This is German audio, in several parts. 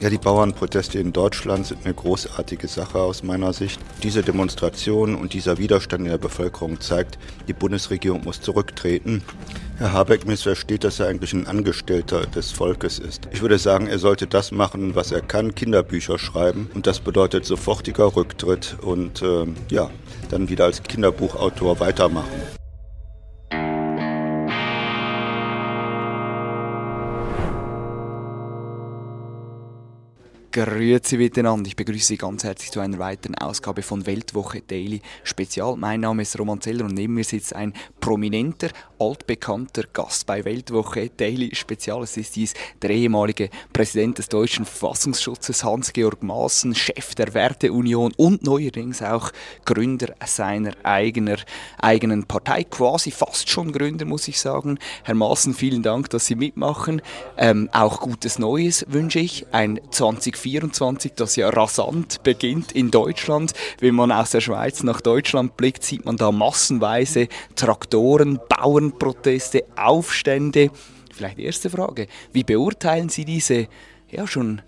Ja, die Bauernproteste in Deutschland sind eine großartige Sache aus meiner Sicht. Diese Demonstration und dieser Widerstand in der Bevölkerung zeigt, die Bundesregierung muss zurücktreten. Herr Habeck missversteht, dass er eigentlich ein Angestellter des Volkes ist. Ich würde sagen, er sollte das machen, was er kann, Kinderbücher schreiben. Und das bedeutet sofortiger Rücktritt und äh, ja, dann wieder als Kinderbuchautor weitermachen. Grüezi miteinander. Ich begrüße Sie ganz herzlich zu einer weiteren Ausgabe von Weltwoche Daily Spezial. Mein Name ist Roman Zeller und neben mir sitzt ein prominenter, altbekannter Gast bei Weltwoche Daily Spezial. Es ist dies der ehemalige Präsident des deutschen Verfassungsschutzes Hans-Georg Maaßen, Chef der Werteunion und neuerdings auch Gründer seiner eigener, eigenen Partei, quasi fast schon Gründer, muss ich sagen. Herr Maaßen, vielen Dank, dass Sie mitmachen. Ähm, auch gutes Neues wünsche ich. Ein 20 2024, das ja rasant beginnt in Deutschland. Wenn man aus der Schweiz nach Deutschland blickt, sieht man da massenweise Traktoren, Bauernproteste, Aufstände. Vielleicht erste Frage, wie beurteilen Sie diese ja schon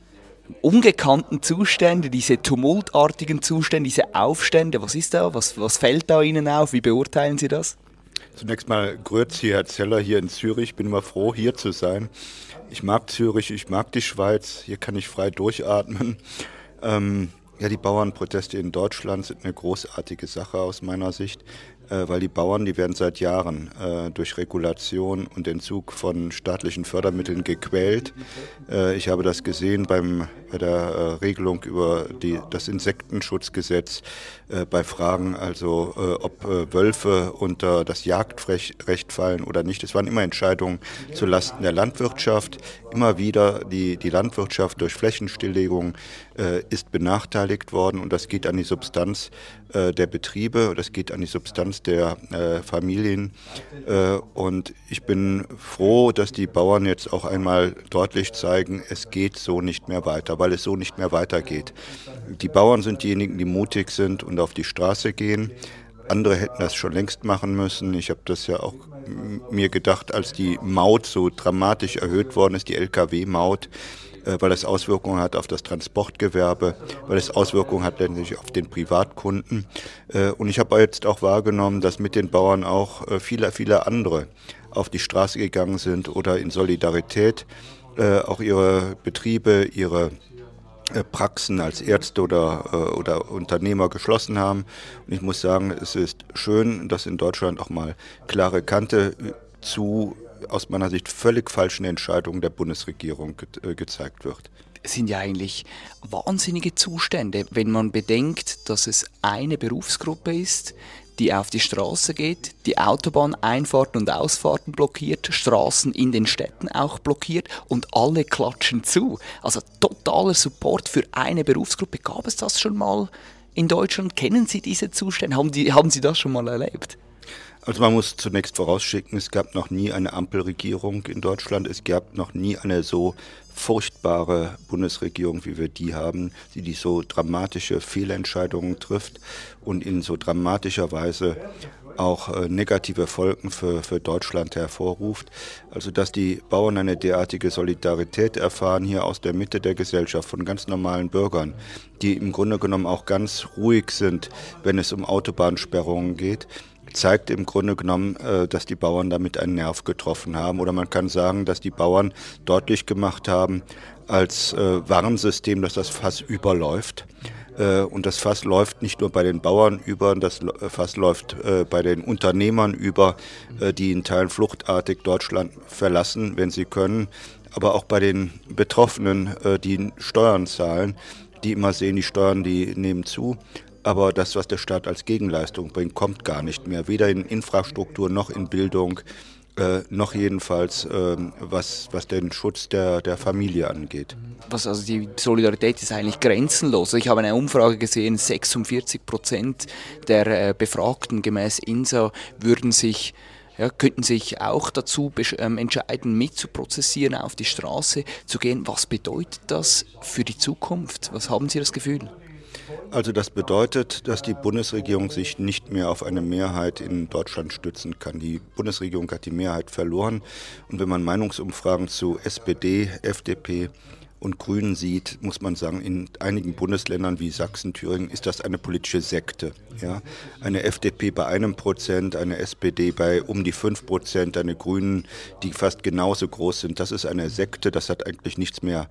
ungekannten Zustände, diese tumultartigen Zustände, diese Aufstände? Was ist da? Was, was fällt da Ihnen auf? Wie beurteilen Sie das? Zunächst mal Grüezi, Herr Zeller, hier in Zürich. Ich bin immer froh, hier zu sein. Ich mag Zürich, ich mag die Schweiz. Hier kann ich frei durchatmen. Ähm, ja, die Bauernproteste in Deutschland sind eine großartige Sache aus meiner Sicht äh, weil die Bauern, die werden seit Jahren äh, durch Regulation und Entzug von staatlichen Fördermitteln gequält. Äh, ich habe das gesehen beim, bei der äh, Regelung über die, das Insektenschutzgesetz, äh, bei Fragen, also äh, ob Wölfe unter das Jagdrecht fallen oder nicht. Es waren immer Entscheidungen zulasten der Landwirtschaft. Immer wieder die, die Landwirtschaft durch Flächenstilllegung ist benachteiligt worden und das geht an die Substanz der Betriebe, das geht an die Substanz der äh, Familien. Äh, und ich bin froh, dass die Bauern jetzt auch einmal deutlich zeigen, es geht so nicht mehr weiter, weil es so nicht mehr weitergeht. Die Bauern sind diejenigen, die mutig sind und auf die Straße gehen. Andere hätten das schon längst machen müssen. Ich habe das ja auch mir gedacht, als die Maut so dramatisch erhöht worden ist, die Lkw-Maut. Äh, weil es Auswirkungen hat auf das Transportgewerbe, weil es Auswirkungen hat letztendlich auf den Privatkunden. Äh, und ich habe jetzt auch wahrgenommen, dass mit den Bauern auch äh, viele, viele andere auf die Straße gegangen sind oder in Solidarität auch ihre Betriebe, ihre Praxen als Ärzte oder, oder Unternehmer geschlossen haben. Und ich muss sagen, es ist schön, dass in Deutschland auch mal klare Kante zu aus meiner Sicht völlig falschen Entscheidungen der Bundesregierung ge äh, gezeigt wird. Es sind ja eigentlich wahnsinnige Zustände, wenn man bedenkt, dass es eine Berufsgruppe ist, die auf die Straße geht, die Autobahneinfahrten und Ausfahrten blockiert, Straßen in den Städten auch blockiert und alle klatschen zu. Also totaler Support für eine Berufsgruppe. Gab es das schon mal in Deutschland? Kennen Sie diese Zustände? Haben, die, haben Sie das schon mal erlebt? Also man muss zunächst vorausschicken, es gab noch nie eine Ampelregierung in Deutschland, es gab noch nie eine so furchtbare Bundesregierung, wie wir die haben, die die so dramatische Fehlentscheidungen trifft und in so dramatischer Weise auch äh, negative Folgen für, für Deutschland hervorruft. Also dass die Bauern eine derartige Solidarität erfahren hier aus der Mitte der Gesellschaft von ganz normalen Bürgern, die im Grunde genommen auch ganz ruhig sind, wenn es um Autobahnsperrungen geht zeigt im Grunde genommen, äh, dass die Bauern damit einen Nerv getroffen haben. Oder man kann sagen, dass die Bauern deutlich gemacht haben als äh, Warnsystem, dass das Fass überläuft. Äh, und das Fass läuft nicht nur bei den Bauern über, das Fass läuft bei den Unternehmern über, die in Teilen fluchtartig Deutschland verlassen, wenn sie können, aber auch bei den Betroffenen, die Steuern zahlen, die immer sehen, die Steuern, die nehmen zu. Aber das, was der Staat als Gegenleistung bringt, kommt gar nicht mehr. Weder in Infrastruktur noch in Bildung, äh, noch jedenfalls, äh, was, was den Schutz der, der Familie angeht. Was also die Solidarität ist eigentlich grenzenlos. Ich habe eine Umfrage gesehen, 46 Prozent der äh, Befragten gemäß INSA würden sich ja, könnten sich auch dazu ähm, entscheiden, mitzuprozessieren, auf die Straße zu gehen. Was bedeutet das für die Zukunft? Was haben Sie das Gefühl? Also das bedeutet, dass die Bundesregierung sich nicht mehr auf eine Mehrheit in Deutschland stützen kann. Die Bundesregierung hat die Mehrheit verloren. Und wenn man Meinungsumfragen zu SPD, FDP und Grünen sieht, muss man sagen, in einigen Bundesländern wie Sachsen, Thüringen ist das eine politische Sekte. Ja? Eine FDP bei einem Prozent, eine SPD bei um die fünf Prozent, eine Grünen, die fast genauso groß sind. Das ist eine Sekte, das hat eigentlich nichts mehr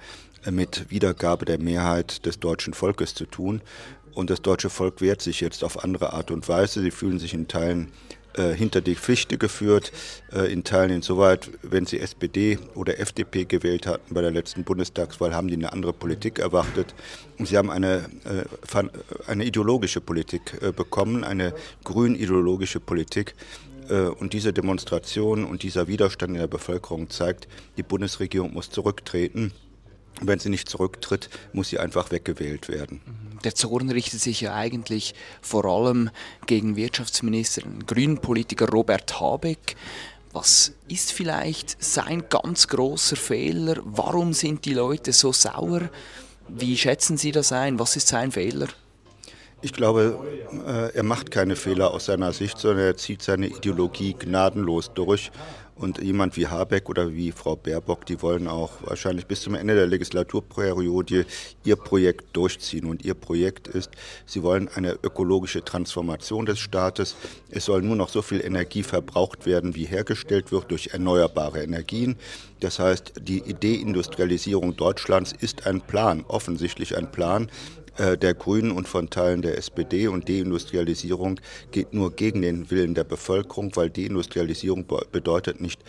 mit Wiedergabe der Mehrheit des deutschen Volkes zu tun. Und das deutsche Volk wehrt sich jetzt auf andere Art und Weise. Sie fühlen sich in Teilen äh, hinter die Fichte geführt, äh, in Teilen insoweit, wenn sie SPD oder FDP gewählt hatten bei der letzten Bundestagswahl, haben die eine andere Politik erwartet. Und sie haben eine, äh, eine ideologische Politik äh, bekommen, eine grün-ideologische Politik. Äh, und diese Demonstration und dieser Widerstand in der Bevölkerung zeigt, die Bundesregierung muss zurücktreten. Wenn sie nicht zurücktritt, muss sie einfach weggewählt werden. Der Zorn richtet sich ja eigentlich vor allem gegen Wirtschaftsminister, den grünen Politiker Robert Habeck. Was ist vielleicht sein ganz großer Fehler? Warum sind die Leute so sauer? Wie schätzen Sie das ein? Was ist sein Fehler? Ich glaube, äh, er macht keine Fehler aus seiner Sicht, sondern er zieht seine Ideologie gnadenlos durch. Und jemand wie Habeck oder wie Frau Baerbock, die wollen auch wahrscheinlich bis zum Ende der Legislaturperiode ihr Projekt durchziehen. Und ihr Projekt ist, sie wollen eine ökologische Transformation des Staates. Es soll nur noch so viel Energie verbraucht werden, wie hergestellt wird durch erneuerbare Energien. Das heißt, die Deindustrialisierung Deutschlands ist ein Plan, offensichtlich ein Plan, der Grünen und von Teilen der SPD und Deindustrialisierung geht nur gegen den Willen der Bevölkerung, weil Deindustrialisierung bedeutet nicht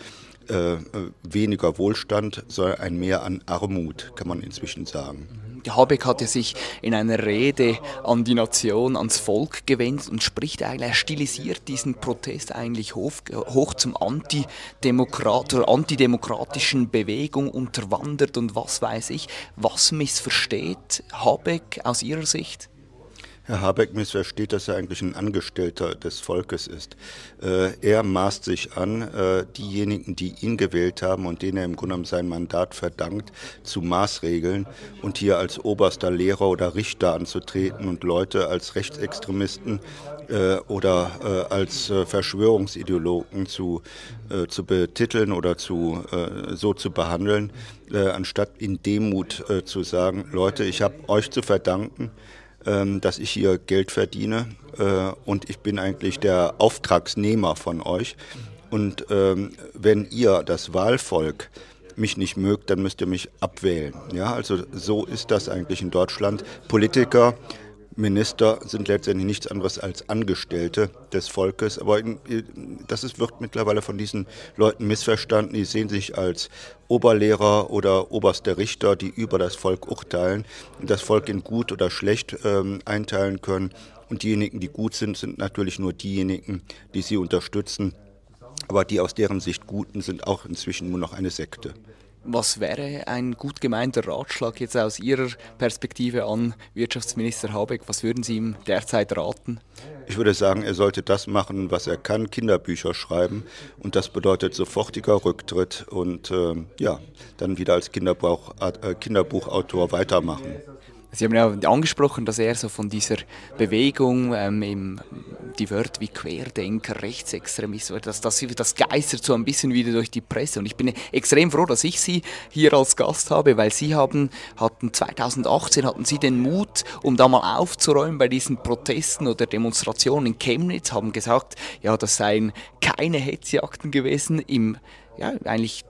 äh, weniger Wohlstand, sondern ein Mehr an Armut, kann man inzwischen sagen. Habeck hat ja sich in einer Rede an die Nation, ans Volk gewendet und spricht eigentlich, er stilisiert diesen Protest eigentlich hoch, hoch zum Antidemokrat oder antidemokratischen Bewegung unterwandert und was weiß ich. Was missversteht Habeck aus Ihrer Sicht? Herr Habeck missversteht, dass er eigentlich ein Angestellter des Volkes ist. Äh, er maßt sich an, äh, diejenigen, die ihn gewählt haben und denen er im Grunde genommen sein Mandat verdankt, zu Maßregeln und hier als oberster Lehrer oder Richter anzutreten und Leute als Rechtsextremisten äh, oder als Verschwörungsideologen zu, zu betiteln oder zu, so zu behandeln, anstatt in Demut zu sagen, Leute, ich habe euch zu verdanken, ähm, dass ich hier Geld verdiene äh, und ich bin eigentlich der Auftragsnehmer von euch. Und ähm, wenn ihr, das Wahlvolk, mich nicht mögt, dann müsst ihr mich abwählen. Ja, also so ist das eigentlich in Deutschland. Politiker Minister sind letztendlich nichts anderes als Angestellte des Volkes. Aber das ist, wird mittlerweile von diesen Leuten missverstanden. Die sehen sich als Oberlehrer oder oberste Richter, die über das Volk urteilen und das Volk in gut oder schlecht ähm, einteilen können. Und diejenigen, die gut sind, sind natürlich nur diejenigen, die sie unterstützen. Aber die aus deren Sicht Guten sind auch inzwischen nur noch eine Sekte. Was wäre ein gut gemeinter Ratschlag jetzt aus Ihrer Perspektive an Wirtschaftsminister Habeck? Was würden Sie ihm derzeit raten? Ich würde sagen, er sollte das machen, was er kann, Kinderbücher schreiben. Und das bedeutet sofortiger Rücktritt und äh, ja, dann wieder als Kinderbuch, äh, Kinderbuchautor weitermachen. Sie haben ja angesprochen, dass er so von dieser Bewegung, ähm, im, die Wörter wie Querdenker, Rechtsextremist, dass das, das geistert so ein bisschen wieder durch die Presse. Und ich bin extrem froh, dass ich Sie hier als Gast habe, weil Sie haben, hatten 2018 hatten Sie den Mut, um da mal aufzuräumen bei diesen Protesten oder Demonstrationen in Chemnitz, haben gesagt, ja, das seien keine Hetzjagden gewesen im ja, eigentlich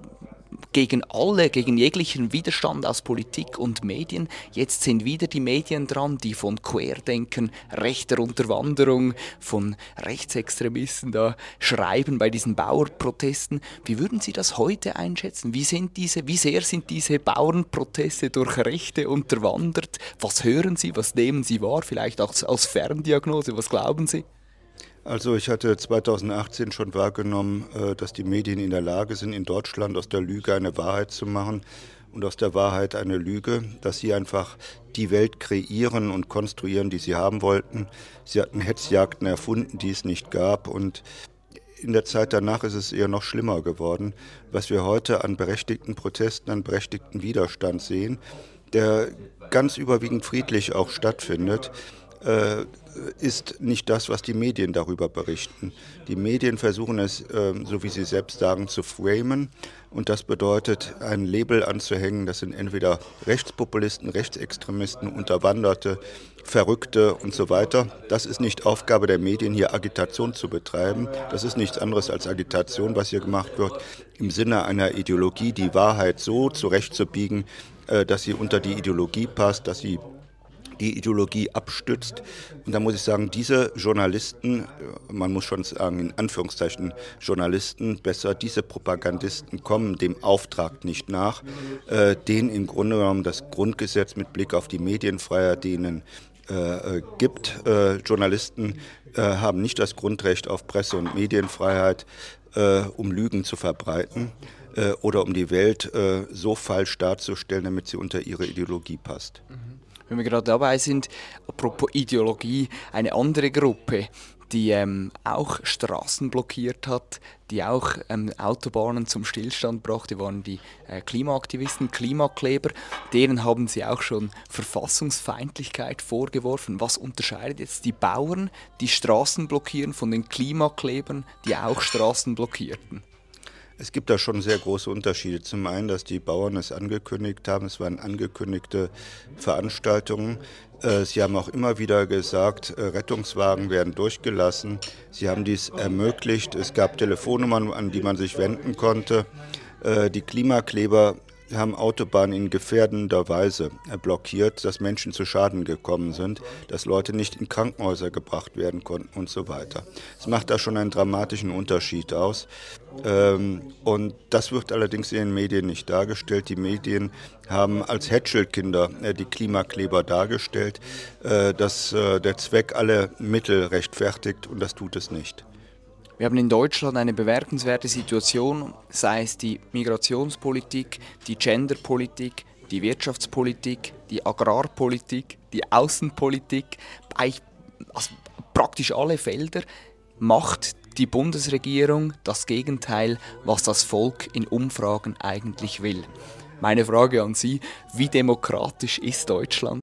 gegen alle, gegen jeglichen Widerstand aus Politik und Medien. Jetzt sind wieder die Medien dran, die von Querdenken, rechter Unterwanderung, von Rechtsextremisten da schreiben bei diesen Bauernprotesten. Wie würden Sie das heute einschätzen? Wie, sind diese, wie sehr sind diese Bauernproteste durch Rechte unterwandert? Was hören Sie, was nehmen Sie wahr? Vielleicht auch als Ferndiagnose, was glauben Sie? Also ich hatte 2018 schon wahrgenommen, äh, dass die Medien in der Lage sind, in Deutschland aus der Lüge eine Wahrheit zu machen und aus der Wahrheit eine Lüge, dass sie einfach die Welt kreieren und konstruieren, die sie haben wollten. Sie hatten Hetzjagden erfunden, die es nicht gab und in der Zeit danach ist es eher noch schlimmer geworden, was wir heute an berechtigten Protesten, an berechtigten Widerstand sehen, der ganz überwiegend friedlich auch stattfindet äh, ist nicht das, was die Medien darüber berichten. Die Medien versuchen es, äh, so wie sie selbst sagen, zu framen. Und das bedeutet, ein Label anzuhängen. Das sind entweder Rechtspopulisten, Rechtsextremisten, Unterwanderte, Verrückte und so weiter. Das ist nicht Aufgabe der Medien, hier Agitation zu betreiben. Das ist nichts anderes als Agitation, was hier gemacht wird, im Sinne einer Ideologie, die Wahrheit so zurechtzubiegen, äh, dass sie unter die Ideologie passt, dass sie die Ideologie abstützt. Und da muss ich sagen, diese Journalisten, man muss schon sagen, in Anführungszeichen Journalisten, besser, diese Propagandisten kommen dem Auftrag nicht nach, äh, den im Grunde genommen das Grundgesetz mit Blick auf die Medienfreiheit denen äh, äh, gibt. Äh, Journalisten äh, haben nicht das Grundrecht auf Presse- und Medienfreiheit, äh, um Lügen zu verbreiten oder um die Welt so falsch darzustellen, damit sie unter ihre Ideologie passt. Mhm wenn wir gerade dabei sind, apropos Ideologie, eine andere Gruppe, die ähm, auch Straßen blockiert hat, die auch ähm, Autobahnen zum Stillstand brachte, waren die äh, Klimaaktivisten, Klimakleber. Deren haben sie auch schon Verfassungsfeindlichkeit vorgeworfen. Was unterscheidet jetzt die Bauern, die Straßen blockieren, von den Klimaklebern, die auch Straßen blockierten? Es gibt da schon sehr große Unterschiede. Zum einen, dass die Bauern es angekündigt haben, es waren angekündigte Veranstaltungen. Äh, sie haben auch immer wieder gesagt, äh, Rettungswagen werden durchgelassen. Sie haben dies ermöglicht. Es gab Telefonnummern, an die man sich wenden konnte. Äh, die Klimakleber haben Autobahnen in gefährdender Weise blockiert, dass Menschen zu Schaden gekommen sind, dass Leute nicht in Krankenhäuser gebracht werden konnten und so weiter. Es macht da schon einen dramatischen Unterschied aus. Ähm, und das wird allerdings in den Medien nicht dargestellt. Die Medien haben als Hätschelkinder äh, die Klimakleber dargestellt, äh, dass äh, der Zweck alle Mittel rechtfertigt und das tut es nicht. Wir haben in Deutschland eine bemerkenswerte Situation, sei es die Migrationspolitik, die Genderpolitik, die Wirtschaftspolitik, die Agrarpolitik, die Außenpolitik, also praktisch alle Felder macht die Bundesregierung das Gegenteil, was das Volk in Umfragen eigentlich will. Meine Frage an Sie, wie demokratisch ist Deutschland?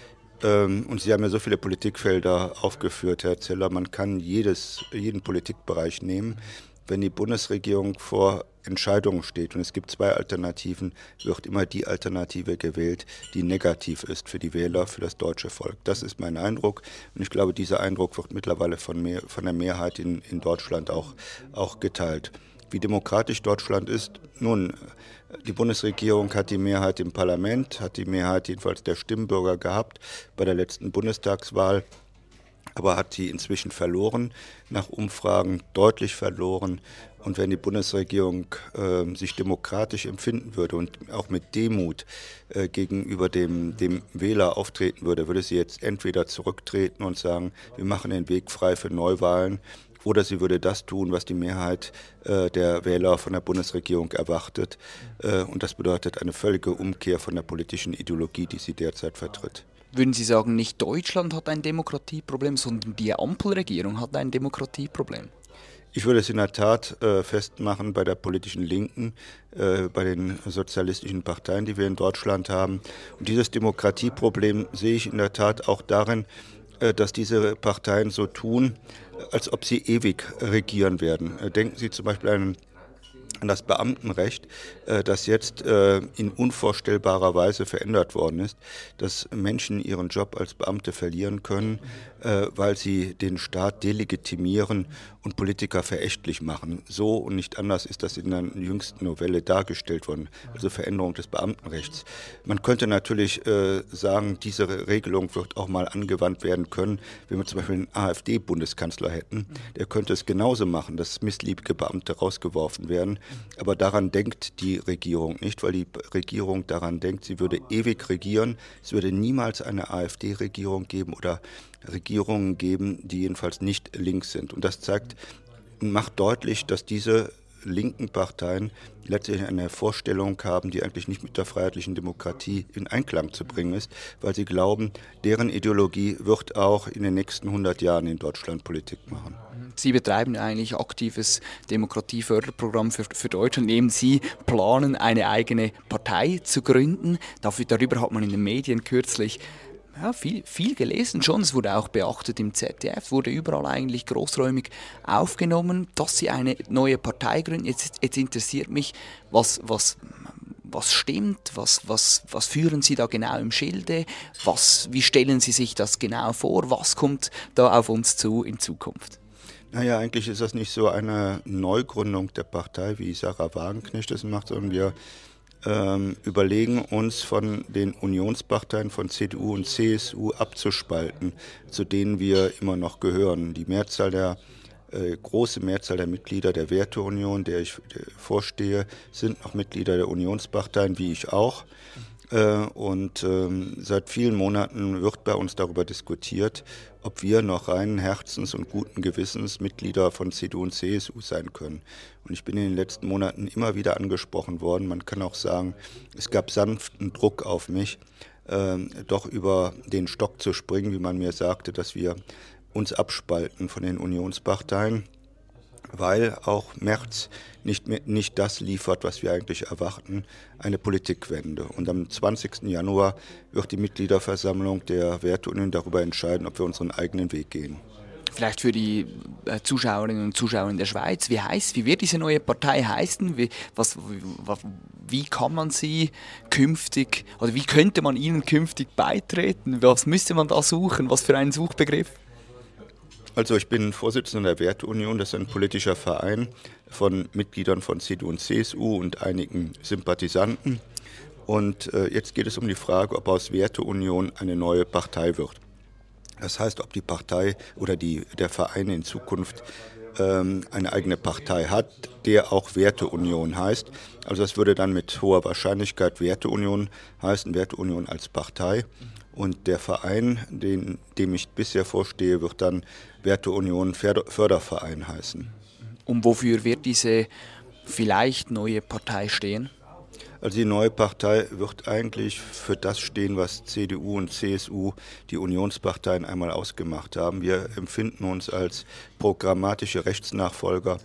und Sie haben ja so viele Politikfelder aufgeführt, Herr Zeller, man kann jedes, jeden Politikbereich nehmen. Wenn die Bundesregierung vor Entscheidungen steht und es gibt zwei Alternativen, wird immer die Alternative gewählt, die negativ ist für die Wähler, für das deutsche Volk. Das ist mein Eindruck und ich glaube, dieser Eindruck wird mittlerweile von, mehr, von der Mehrheit in, in Deutschland auch, auch geteilt. Wie demokratisch Deutschland ist, nun, die Bundesregierung hat die Mehrheit im Parlament, hat die Mehrheit jedenfalls der Stimmbürger gehabt bei der letzten Bundestagswahl. aber hat sie inzwischen verloren, nach Umfragen deutlich verloren. Und wenn die Bundesregierung äh, sich demokratisch empfinden würde und auch mit Demut äh, gegenüber dem, dem Wähler auftreten würde, würde sie jetzt entweder zurücktreten und sagen, wir machen den Weg frei für Neuwahlen, oder sie würde das tun, was die Mehrheit äh, der Wähler von der Bundesregierung erwartet. Äh, und das bedeutet eine völlige Umkehr von der politischen Ideologie, die sie derzeit vertritt. Würden Sie sagen, nicht Deutschland hat ein Demokratieproblem, sondern die Ampelregierung hat ein Demokratieproblem? Ich würde es in der Tat äh, festmachen bei der politischen Linken, äh, bei den sozialistischen Parteien, die wir in Deutschland haben. Und dieses Demokratieproblem sehe ich in der Tat auch darin, äh, dass diese Parteien so tun, als ob sie ewig regieren werden. Äh, denken Sie zum Beispiel an an das Beamtenrecht, äh, das jetzt äh, in unvorstellbarer Weise verändert worden ist, dass Menschen ihren Job als Beamte verlieren können, äh, weil sie den Staat delegitimieren und Politiker verächtlich machen. So und nicht anders ist das in der jüngsten Novelle dargestellt worden, also Veränderung des Beamtenrechts. Man könnte natürlich äh, sagen, diese Regelung wird auch mal angewandt werden können, wenn wir zum Beispiel einen AfD-Bundeskanzler hätten. Der könnte es genauso machen, dass missliebige Beamte rausgeworfen werden. Aber daran denkt die Regierung nicht, weil die Regierung daran denkt, sie würde ewig regieren. Es würde niemals eine AfD-Regierung geben oder Regierungen geben, die jedenfalls nicht links sind. Und das zeigt, macht deutlich, dass diese linken Parteien letztlich eine Vorstellung haben, die eigentlich nicht mit der freiheitlichen Demokratie in Einklang zu bringen ist, weil sie glauben, deren Ideologie wird auch in den nächsten 100 Jahren in Deutschland Politik machen. Sie betreiben eigentlich aktives Demokratieförderprogramm für, für Deutschland, indem Sie planen, eine eigene Partei zu gründen. Dafür, darüber hat man in den Medien kürzlich ja, viel, viel gelesen schon. Es wurde auch beachtet im ZDF, wurde überall eigentlich großräumig aufgenommen, dass sie eine neue Partei gründen. Jetzt, jetzt interessiert mich, was, was, was stimmt, was, was, was führen Sie da genau im Schilde, was, wie stellen Sie sich das genau vor, was kommt da auf uns zu in Zukunft? Naja, eigentlich ist das nicht so eine Neugründung der Partei, wie Sarah Wagenknecht das macht, sondern wir ähm, überlegen, uns von den Unionsparteien von CDU und CSU abzuspalten, zu denen wir immer noch gehören. Die Mehrzahl der äh, große Mehrzahl der Mitglieder der Werteunion, der ich vorstehe, sind noch Mitglieder der Unionsparteien, wie ich auch. Äh, und ähm, seit vielen Monaten wird bei uns darüber diskutiert, ob wir noch reinen Herzens und guten Gewissens Mitglieder von CDU und CSU sein können. Und ich bin in den letzten Monaten immer wieder angesprochen worden. Man kann auch sagen, es gab sanften Druck auf mich, äh, doch über den Stock zu springen, wie man mir sagte, dass wir uns abspalten von den Unionsparteien weil auch März nicht, nicht das liefert, was wir eigentlich erwarten, eine Politikwende. Und am 20. Januar wird die Mitgliederversammlung der Werteunion darüber entscheiden, ob wir unseren eigenen Weg gehen. Vielleicht für die äh, Zuschauerinnen und Zuschauer in der Schweiz, wie heißt, wie wird diese neue Partei heißen? Wie, was, wie kann man sie künftig, oder wie könnte man ihnen künftig beitreten? Was müsste man da suchen? Was für einen Suchbegriff? Also ich bin Vorsitzender der Werteunion, das ist ein politischer Verein von Mitgliedern von CDU und CSU und einigen Sympathisanten. Und äh, jetzt geht es um die Frage, ob aus Werteunion eine neue Partei wird. Das heißt, ob die Partei oder die, der Verein in Zukunft ähm, eine eigene Partei hat, der auch Werteunion heißt. Also das würde dann mit hoher Wahrscheinlichkeit Werteunion heißen, Werteunion als Partei. Und der Verein, den, dem ich bisher vorstehe, wird dann Werteunion Förderverein heißen. Und wofür wird diese vielleicht neue Partei stehen? Also die neue Partei wird eigentlich für das stehen, was CDU und CSU, die Unionsparteien, einmal ausgemacht haben. Wir empfinden uns als programmatische Rechtsnachfolger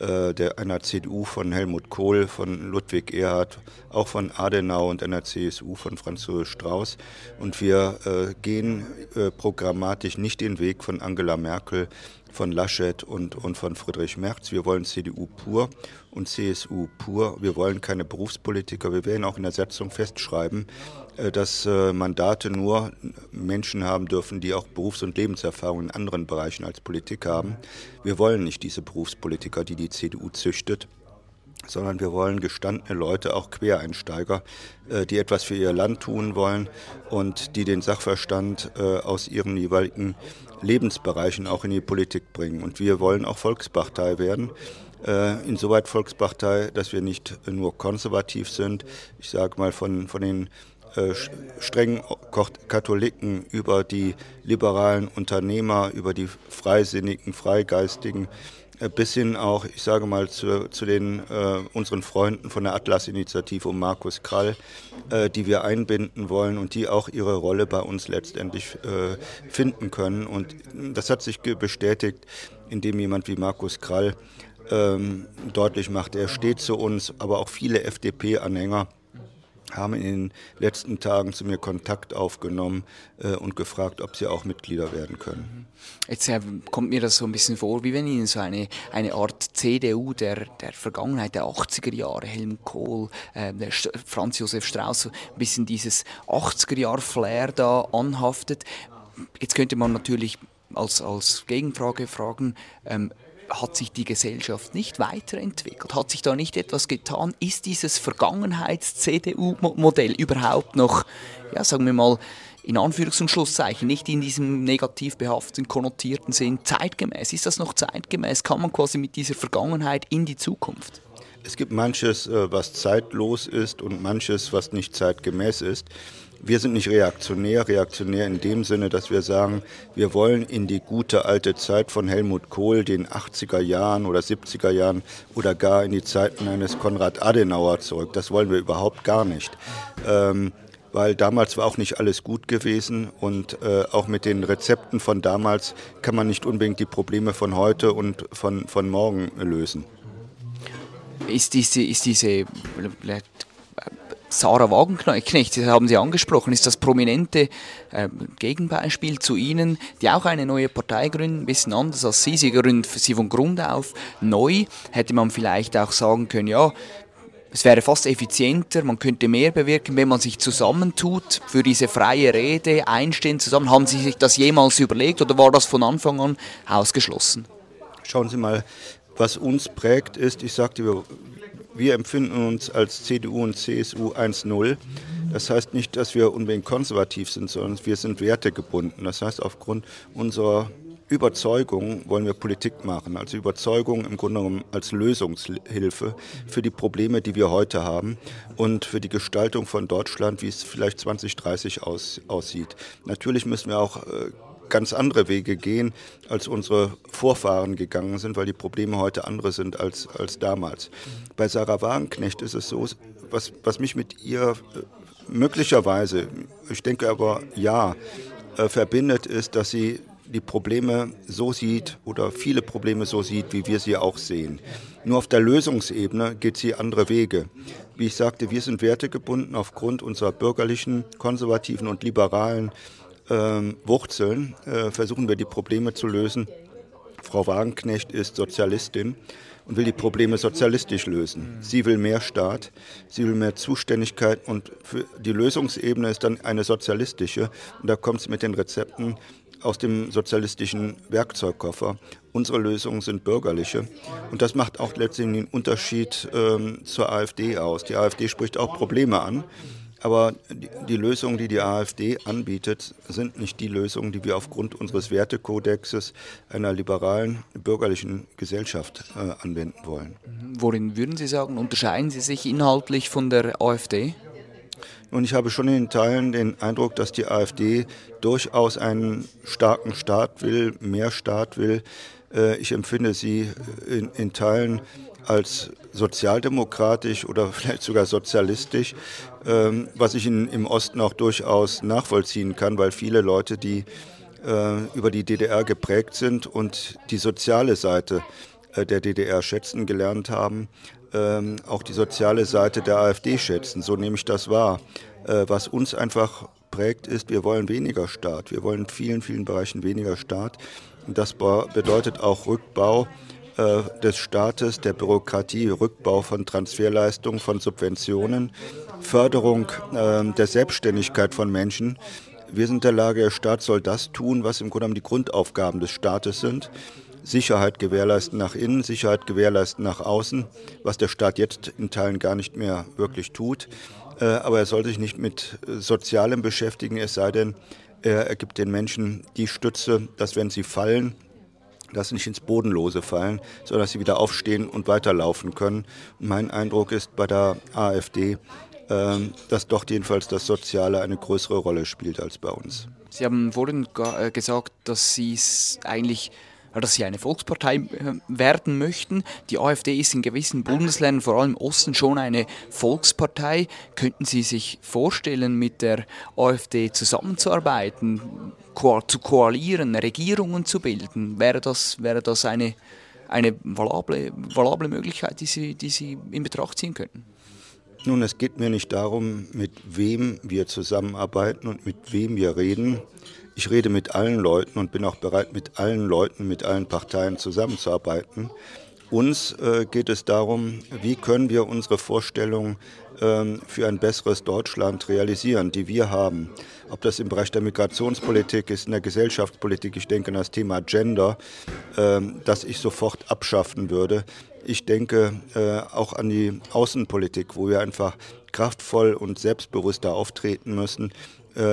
der, einer CDU von Helmut Kohl, von Ludwig Erhard, auch von Adenau und einer CSU von Franz Strauß. Und wir äh, gehen äh, programmatisch nicht den Weg von Angela Merkel, von Laschet und, und von Friedrich Merz. Wir wollen CDU pur und CSU pur. Wir wollen keine Berufspolitiker. Wir werden auch in der Satzung festschreiben, äh, dass äh, Mandate nur Menschen haben dürfen, die auch Berufs- und Lebenserfahrung in anderen Bereichen als Politik haben. Wir wollen nicht diese Berufspolitiker, die die CDU züchtet. Sondern wir wollen gestandene Leute, auch Quereinsteiger, äh, die etwas für ihr Land tun wollen und die den Sachverstand äh, aus ihren jeweiligen Lebensbereichen auch in die Politik bringen. Und wir wollen auch Volkspartei werden. Äh, insoweit Volkspartei, dass wir nicht nur konservativ sind, ich sage mal von, von den strengen Katholiken über die liberalen Unternehmer, über die Freisinnigen, Freigeistigen, bis hin auch, ich sage mal, zu, zu den äh, unseren Freunden von der Atlas-Initiative um Markus Krall, äh, die wir einbinden wollen und die auch ihre Rolle bei uns letztendlich äh, finden können. Und das hat sich bestätigt, indem jemand wie Markus Krall ähm, deutlich macht, er steht zu uns, aber auch viele FDP-Anhänger haben in den letzten Tagen zu mir Kontakt aufgenommen äh, und gefragt, ob sie auch Mitglieder werden können. Jetzt äh, kommt mir das so ein bisschen vor, wie wenn Ihnen so eine, eine Art CDU der, der Vergangenheit, der 80er Jahre, Helmut Kohl, äh, Franz Josef Strauß, ein bisschen dieses 80er-Jahr-Flair da anhaftet. Jetzt könnte man natürlich als, als Gegenfrage fragen, ähm, hat sich die Gesellschaft nicht weiterentwickelt? Hat sich da nicht etwas getan? Ist dieses Vergangenheits-CDU-Modell überhaupt noch, ja, sagen wir mal, in Anführungs- und Schlusszeichen, nicht in diesem negativ behafteten, konnotierten Sinn, zeitgemäß? Ist das noch zeitgemäß? Kann man quasi mit dieser Vergangenheit in die Zukunft? Es gibt manches, äh, was zeitlos ist und manches, was nicht zeitgemäß ist. Wir sind nicht reaktionär, reaktionär in dem Sinne, dass wir sagen, wir wollen in die gute alte Zeit von Helmut Kohl, den 80er Jahren oder 70er Jahren oder gar in die Zeiten eines Konrad Adenauer zurück. Das wollen wir überhaupt gar nicht. Ähm, weil damals war auch nicht alles gut gewesen und äh, auch mit den Rezepten von damals kann man nicht unbedingt die Probleme von heute und von, von morgen lösen. Ist diese, ist diese Sarah Wagenknecht, das haben Sie angesprochen, ist das prominente äh, Gegenbeispiel zu Ihnen, die auch eine neue Partei gründen, ein bisschen anders als Sie. Sie gründen sie von Grund auf neu. Hätte man vielleicht auch sagen können, ja, es wäre fast effizienter, man könnte mehr bewirken, wenn man sich zusammentut für diese freie Rede, einstehen zusammen. Haben Sie sich das jemals überlegt oder war das von Anfang an ausgeschlossen? Schauen Sie mal, was uns prägt ist, ich sagte, wir, wir empfinden uns als CDU und CSU 1-0. Das heißt nicht, dass wir unbedingt konservativ sind, sondern wir sind wertegebunden. Das heißt, aufgrund unserer Überzeugung wollen wir Politik machen. Also Überzeugung im Grunde genommen als Lösungshilfe für die Probleme, die wir heute haben und für die Gestaltung von Deutschland, wie es vielleicht 2030 aus, aussieht. Natürlich müssen wir auch äh, ganz andere Wege gehen, als unsere Vorfahren gegangen sind, weil die Probleme heute andere sind als, als damals. Bei Sarah Wagenknecht ist es so, was, was mich mit ihr äh, möglicherweise, ich denke aber ja, äh, verbindet, ist, dass sie die Probleme so sieht oder viele Probleme so sieht, wie wir sie auch sehen. Nur auf der Lösungsebene geht sie andere Wege. Wie ich sagte, wir sind wertegebunden aufgrund unserer bürgerlichen, konservativen und liberalen ähm, Wurzeln äh, versuchen wir die Probleme zu lösen. Frau Wagenknecht ist Sozialistin und will die Probleme sozialistisch lösen. Sie will mehr Staat, sie will mehr Zuständigkeit und die Lösungsebene ist dann eine sozialistische. Und da kommt es mit den Rezepten aus dem sozialistischen Werkzeugkoffer. Unsere Lösungen sind bürgerliche. Und das macht auch letztendlich den Unterschied ähm, zur AfD aus. Die AfD spricht auch Probleme an. Aber die Lösungen, die die AfD anbietet, sind nicht die Lösungen, die wir aufgrund unseres Wertekodexes einer liberalen bürgerlichen Gesellschaft äh, anwenden wollen. Worin würden Sie sagen, unterscheiden Sie sich inhaltlich von der AfD? Und ich habe schon in Teilen den Eindruck, dass die AfD durchaus einen starken Staat will, mehr Staat will. Äh, ich empfinde sie in, in Teilen als sozialdemokratisch oder vielleicht sogar sozialistisch, ähm, was ich in, im Osten auch durchaus nachvollziehen kann, weil viele Leute, die äh, über die DDR geprägt sind und die soziale Seite äh, der DDR schätzen gelernt haben, ähm, auch die soziale Seite der AfD schätzen. So nehme ich das wahr. Äh, was uns einfach prägt, ist, wir wollen weniger Staat. Wir wollen in vielen, vielen Bereichen weniger Staat. Und das bedeutet auch Rückbau äh, des Staates, der Bürokratie, Rückbau von Transferleistungen, von Subventionen, Förderung äh, der Selbstständigkeit von Menschen. Wir sind in der Lage, der Staat soll das tun, was im Grunde genommen die Grundaufgaben des Staates sind. Sicherheit gewährleisten nach innen, Sicherheit gewährleisten nach außen, was der Staat jetzt in Teilen gar nicht mehr wirklich tut. Äh, aber er soll sich nicht mit Sozialem beschäftigen, es sei denn, er gibt den Menschen die Stütze, dass wenn sie fallen, dass sie nicht ins Bodenlose fallen, sondern dass sie wieder aufstehen und weiterlaufen können. Mein Eindruck ist bei der AfD, ähm, dass dort jedenfalls das Soziale eine größere Rolle spielt als bei uns. Sie haben vorhin äh, gesagt, dass Sie es eigentlich dass sie eine Volkspartei äh, werden möchten. Die AfD ist in gewissen Bundesländern, vor allem im Osten, schon eine Volkspartei. Könnten Sie sich vorstellen, mit der AfD zusammenzuarbeiten, zu koalieren, Regierungen zu bilden? Wäre das, wäre das eine, eine valable, valable Möglichkeit, die Sie, die Sie in Betracht ziehen könnten? Nun, es geht mir nicht darum, mit wem wir zusammenarbeiten und mit wem wir reden. Ich rede mit allen Leuten und bin auch bereit, mit allen Leuten, mit allen Parteien zusammenzuarbeiten. Uns äh, geht es darum, wie können wir unsere Vorstellungen ähm, für ein besseres Deutschland realisieren, die wir haben. Ob das im Bereich der Migrationspolitik ist, in der Gesellschaftspolitik, ich denke an das Thema Gender, äh, das ich sofort abschaffen würde. Ich denke äh, auch an die Außenpolitik, wo wir einfach kraftvoll und selbstbewusster auftreten müssen,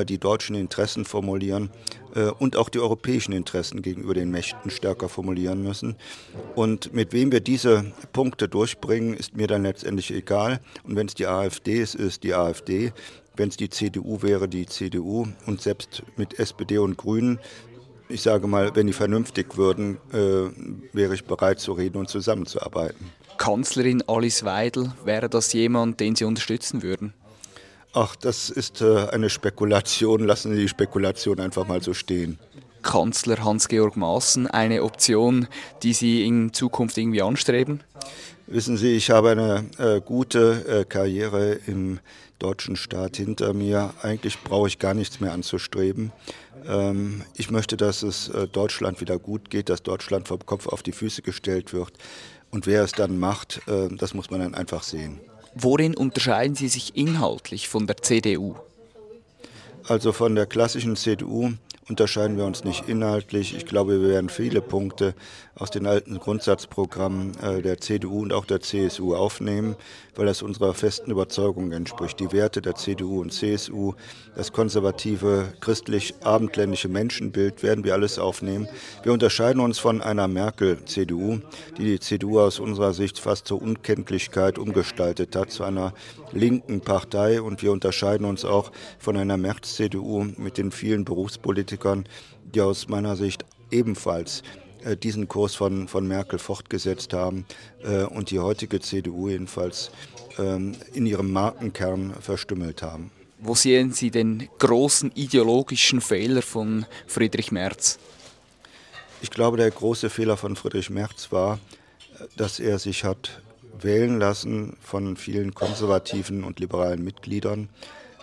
die deutschen Interessen formulieren äh, und auch die europäischen Interessen gegenüber den Mächten stärker formulieren müssen. Und mit wem wir diese Punkte durchbringen, ist mir dann letztendlich egal. Und wenn es die AfD ist, ist die AfD. Wenn es die CDU wäre, die CDU. Und selbst mit SPD und Grünen ich sage mal, wenn die vernünftig würden, äh, wäre ich bereit zu reden und zusammenzuarbeiten. Kanzlerin Alice Weidel, wäre das jemand, den Sie unterstützen würden? Ach, das ist äh, eine Spekulation. Lassen Sie die Spekulation einfach mal so stehen. Kanzler Hans-Georg Maaßen eine Option, die Sie in Zukunft irgendwie anstreben? Wissen Sie, ich habe eine äh, gute äh, Karriere im deutschen Staat hinter mir. Eigentlich brauche ich gar nichts mehr anzustreben. Ähm, ich möchte, dass es äh, Deutschland wieder gut geht, dass Deutschland vom Kopf auf die Füße gestellt wird. Und wer es dann macht, äh, das muss man dann einfach sehen. Worin unterscheiden Sie sich inhaltlich von der CDU? Also von der klassischen CDU unterscheiden wir uns nicht inhaltlich. Ich glaube, wir werden viele Punkte aus den alten Grundsatzprogrammen äh, der CDU und auch der CSU aufnehmen, weil das unserer festen Überzeugung entspricht. Die Werte der CDU und CSU, das konservative, christlich-abendländische Menschenbild werden wir alles aufnehmen. Wir unterscheiden uns von einer Merkel-CDU, die die CDU aus unserer Sicht fast zur Unkenntlichkeit umgestaltet hat, zu einer linken Partei. Und wir unterscheiden uns auch von einer März-CDU mit den vielen Berufspolitikern, die aus meiner Sicht ebenfalls diesen Kurs von, von Merkel fortgesetzt haben äh, und die heutige CDU jedenfalls ähm, in ihrem Markenkern verstümmelt haben. Wo sehen Sie den großen ideologischen Fehler von Friedrich Merz? Ich glaube, der große Fehler von Friedrich Merz war, äh, dass er sich hat wählen lassen von vielen konservativen und liberalen Mitgliedern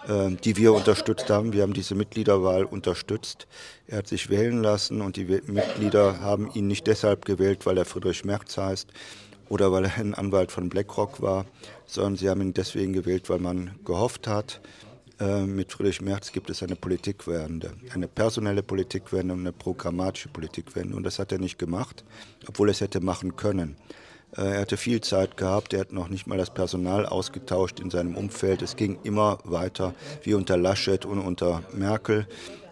die wir unterstützt haben. Wir haben diese Mitgliederwahl unterstützt. Er hat sich wählen lassen und die Mitglieder haben ihn nicht deshalb gewählt, weil er Friedrich Merz heißt oder weil er ein Anwalt von BlackRock war, sondern sie haben ihn deswegen gewählt, weil man gehofft hat, äh, mit Friedrich Merz gibt es eine Politikwende, eine personelle Politikwende und eine programmatische Politikwende. Und das hat er nicht gemacht, obwohl er es hätte machen können. Äh, er hatte viel Zeit gehabt, er hat noch nicht mal das Personal ausgetauscht in seinem Umfeld. Es ging immer weiter wie unter Laschet und unter Merkel.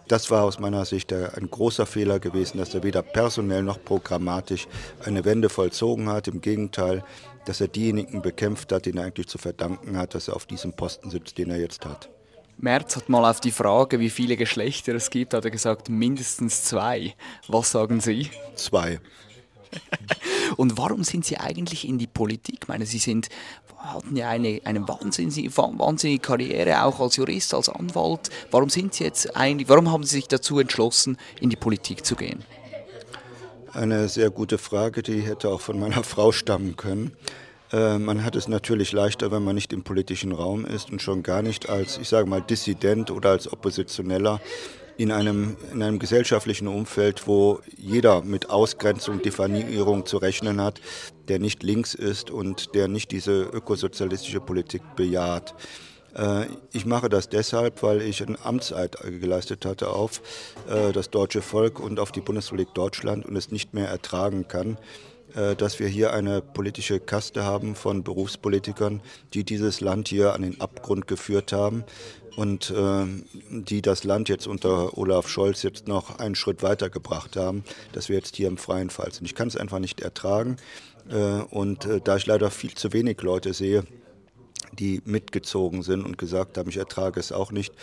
Das war aus meiner Sicht ein großer Fehler gewesen, dass er weder personell noch programmatisch eine Wende vollzogen hat. Im Gegenteil, dass er diejenigen bekämpft hat, denen er eigentlich zu verdanken hat, dass er auf diesem Posten sitzt, den er jetzt hat. Merz hat mal auf die Frage, wie viele Geschlechter es gibt, hat er gesagt, mindestens zwei. Was sagen Sie? Zwei. Und warum sind Sie eigentlich in die Politik? Ich meine, Sie sind, hatten ja eine, eine wahnsinnige, wahnsinnige Karriere, auch als Jurist, als Anwalt. Warum sind Sie jetzt eigentlich, warum haben Sie sich dazu entschlossen, in die Politik zu gehen? Eine sehr gute Frage, die hätte auch von meiner Frau stammen können. Äh, man hat es natürlich leichter, wenn man nicht im politischen Raum ist und schon gar nicht als, ich sage mal, Dissident oder als Oppositioneller in einem, in einem gesellschaftlichen Umfeld, wo jeder mit Ausgrenzung, Diffamierung zu rechnen hat, der nicht links ist und der nicht diese ökosozialistische Politik bejaht. Äh, ich mache das deshalb, weil ich einen Amtseid geleistet hatte auf äh, das deutsche Volk und auf die Bundesrepublik Deutschland und es nicht mehr ertragen kann, dass wir hier eine politische Kaste haben von Berufspolitikern, die dieses Land hier an den Abgrund geführt haben und äh, die das Land jetzt unter Olaf Scholz jetzt noch einen Schritt weitergebracht haben, dass wir jetzt hier im freien Fall sind. Ich kann es einfach nicht ertragen äh, und äh, da ich leider viel zu wenig Leute sehe, die mitgezogen sind und gesagt haben, ich ertrage es auch nicht,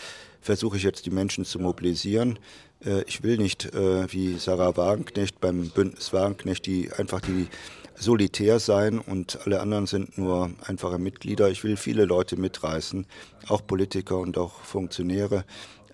versuche ich jetzt die Menschen zu mobilisieren. Äh, ich will nicht äh, wie Sarah Wagenknecht beim Bündnis Wagenknecht, die einfach die solitär sein und alle anderen sind nur einfache Mitglieder. Ich will viele Leute mitreißen, auch Politiker und auch Funktionäre,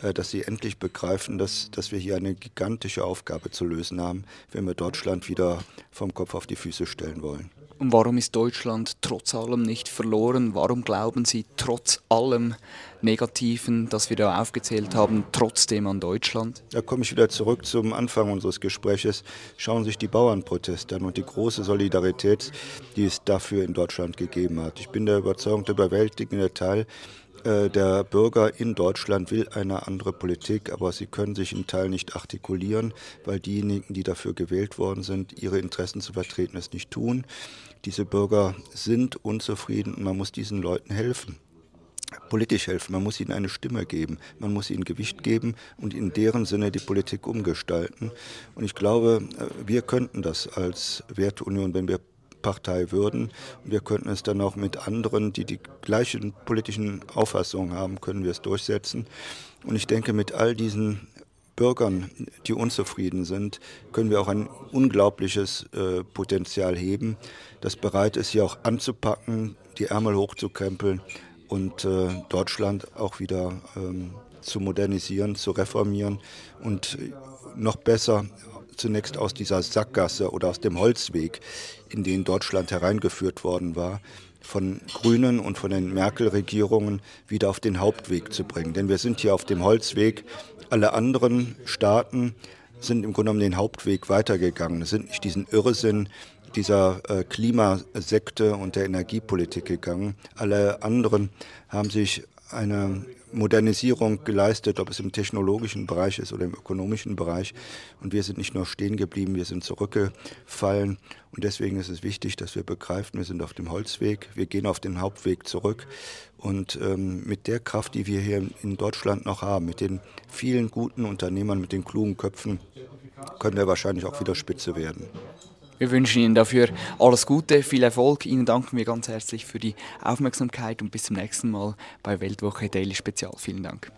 äh, dass sie endlich begreifen, dass, dass wir hier eine gigantische Aufgabe zu lösen haben, wenn wir Deutschland wieder vom Kopf auf die Füße stellen wollen. Und warum ist Deutschland trotz allem nicht verloren? Warum glauben Sie trotz allem Negativen, das wir da aufgezählt haben, trotzdem an Deutschland? Da komme ich wieder zurück zum Anfang unseres Gespräches. Schauen Sie sich die Bauernproteste an und die große Solidarität, die es dafür in Deutschland gegeben hat. Ich bin der Überzeugung, der überwältigende Teil äh, der Bürger in Deutschland will eine andere Politik, aber sie können sich im Teil nicht artikulieren, weil diejenigen, die dafür gewählt worden sind, ihre Interessen zu vertreten, es nicht tun. Diese Bürger sind unzufrieden und man muss diesen Leuten helfen politisch helfen, man muss ihnen eine Stimme geben, man muss ihnen Gewicht geben und in deren Sinne die Politik umgestalten. Und ich glaube, äh, wir könnten das als Werteunion, wenn wir Partei würden. Und wir könnten es dann auch mit anderen, die die gleichen politischen Auffassungen haben, können wir es durchsetzen. Und ich denke, mit all diesen Bürgern, die unzufrieden sind, können wir auch ein unglaubliches äh, Potenzial heben, das bereit ist, hier auch anzupacken, die Ärmel hochzukrempeln und äh, Deutschland auch wieder ähm, zu modernisieren, zu reformieren und noch besser zunächst aus dieser Sackgasse oder aus dem Holzweg, in den Deutschland hereingeführt worden war, von Grünen und von den Merkel-Regierungen wieder auf den Hauptweg zu bringen. Denn wir sind hier auf dem Holzweg. Alle anderen Staaten sind im Grunde genommen den Hauptweg weitergegangen, sind nicht diesen Irrsinn dieser äh, Klimasekte und der Energiepolitik gegangen. Alle anderen haben sich eine Modernisierung geleistet, ob es im technologischen Bereich ist oder im ökonomischen Bereich. Und wir sind nicht nur stehen geblieben, wir sind zurückgefallen. Und deswegen ist es wichtig, dass wir begreifen, wir sind auf dem Holzweg, wir gehen auf den Hauptweg zurück. Und ähm, mit der Kraft, die wir hier in Deutschland noch haben, mit den vielen guten Unternehmern, mit den klugen Köpfen, können wir wahrscheinlich auch wieder Spitze werden. Wir wünschen Ihnen dafür alles Gute, viel Erfolg. Ihnen danken wir ganz herzlich für die Aufmerksamkeit und bis zum nächsten Mal bei Weltwoche Daily Spezial. Vielen Dank.